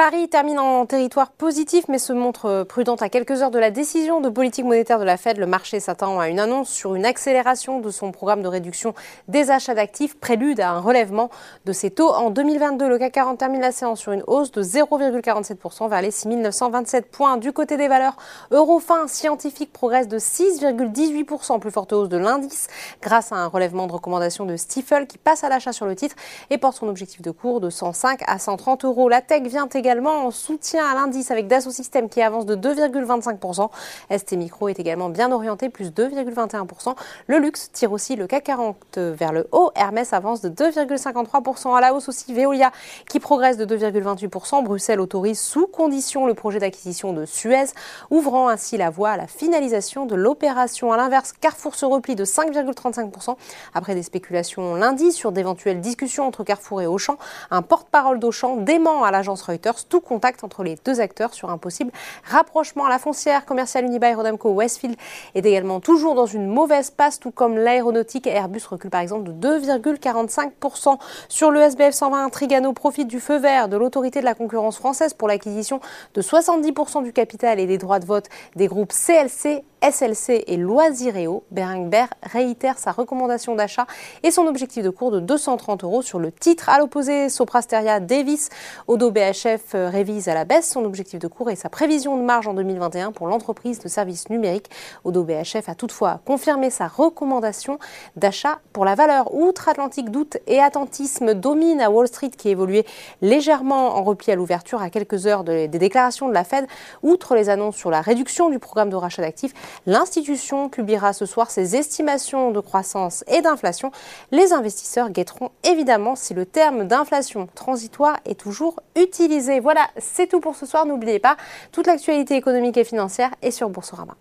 Paris termine en territoire positif mais se montre prudente à quelques heures de la décision de politique monétaire de la Fed. Le marché s'attend à une annonce sur une accélération de son programme de réduction des achats d'actifs, prélude à un relèvement de ses taux. En 2022, le CAC 40 termine la séance sur une hausse de 0,47% vers les 6927 points. Du côté des valeurs, Eurofin scientifique progresse de 6,18%, plus forte hausse de l'indice grâce à un relèvement de recommandation de Stifel qui passe à l'achat sur le titre et porte son objectif de cours de 105 à 130 euros. La tech vient également en soutien à l'indice avec Dassault Systèmes qui avance de 2,25%. ST Micro est également bien orienté, plus 2,21%. Le luxe tire aussi le CAC 40 vers le haut. Hermès avance de 2,53%. À la hausse aussi Veolia qui progresse de 2,28%. Bruxelles autorise sous condition le projet d'acquisition de Suez, ouvrant ainsi la voie à la finalisation de l'opération. À l'inverse, Carrefour se replie de 5,35% après des spéculations lundi sur d'éventuelles discussions entre Carrefour et Auchan. Un porte-parole d'Auchan dément à l'agence Reuters tout contact entre les deux acteurs sur un possible rapprochement. La foncière commerciale Unibail Rodamco Westfield est également toujours dans une mauvaise passe, tout comme l'aéronautique. Airbus recule par exemple de 2,45%. Sur le SBF 120, Trigano profite du feu vert de l'autorité de la concurrence française pour l'acquisition de 70% du capital et des droits de vote des groupes CLC SLC et Loisiréo, Berenberg réitère sa recommandation d'achat et son objectif de cours de 230 euros sur le titre. À l'opposé, Soprasteria Davis, Odo BHF euh, révise à la baisse son objectif de cours et sa prévision de marge en 2021 pour l'entreprise de services numériques. Odo BHF a toutefois confirmé sa recommandation d'achat pour la valeur. Outre-Atlantique, doute et attentisme dominent à Wall Street qui évoluait légèrement en repli à l'ouverture à quelques heures des déclarations de la Fed. Outre les annonces sur la réduction du programme de rachat d'actifs, L'institution publiera ce soir ses estimations de croissance et d'inflation. Les investisseurs guetteront évidemment si le terme d'inflation transitoire est toujours utilisé. Voilà, c'est tout pour ce soir. N'oubliez pas, toute l'actualité économique et financière est sur Boursorama.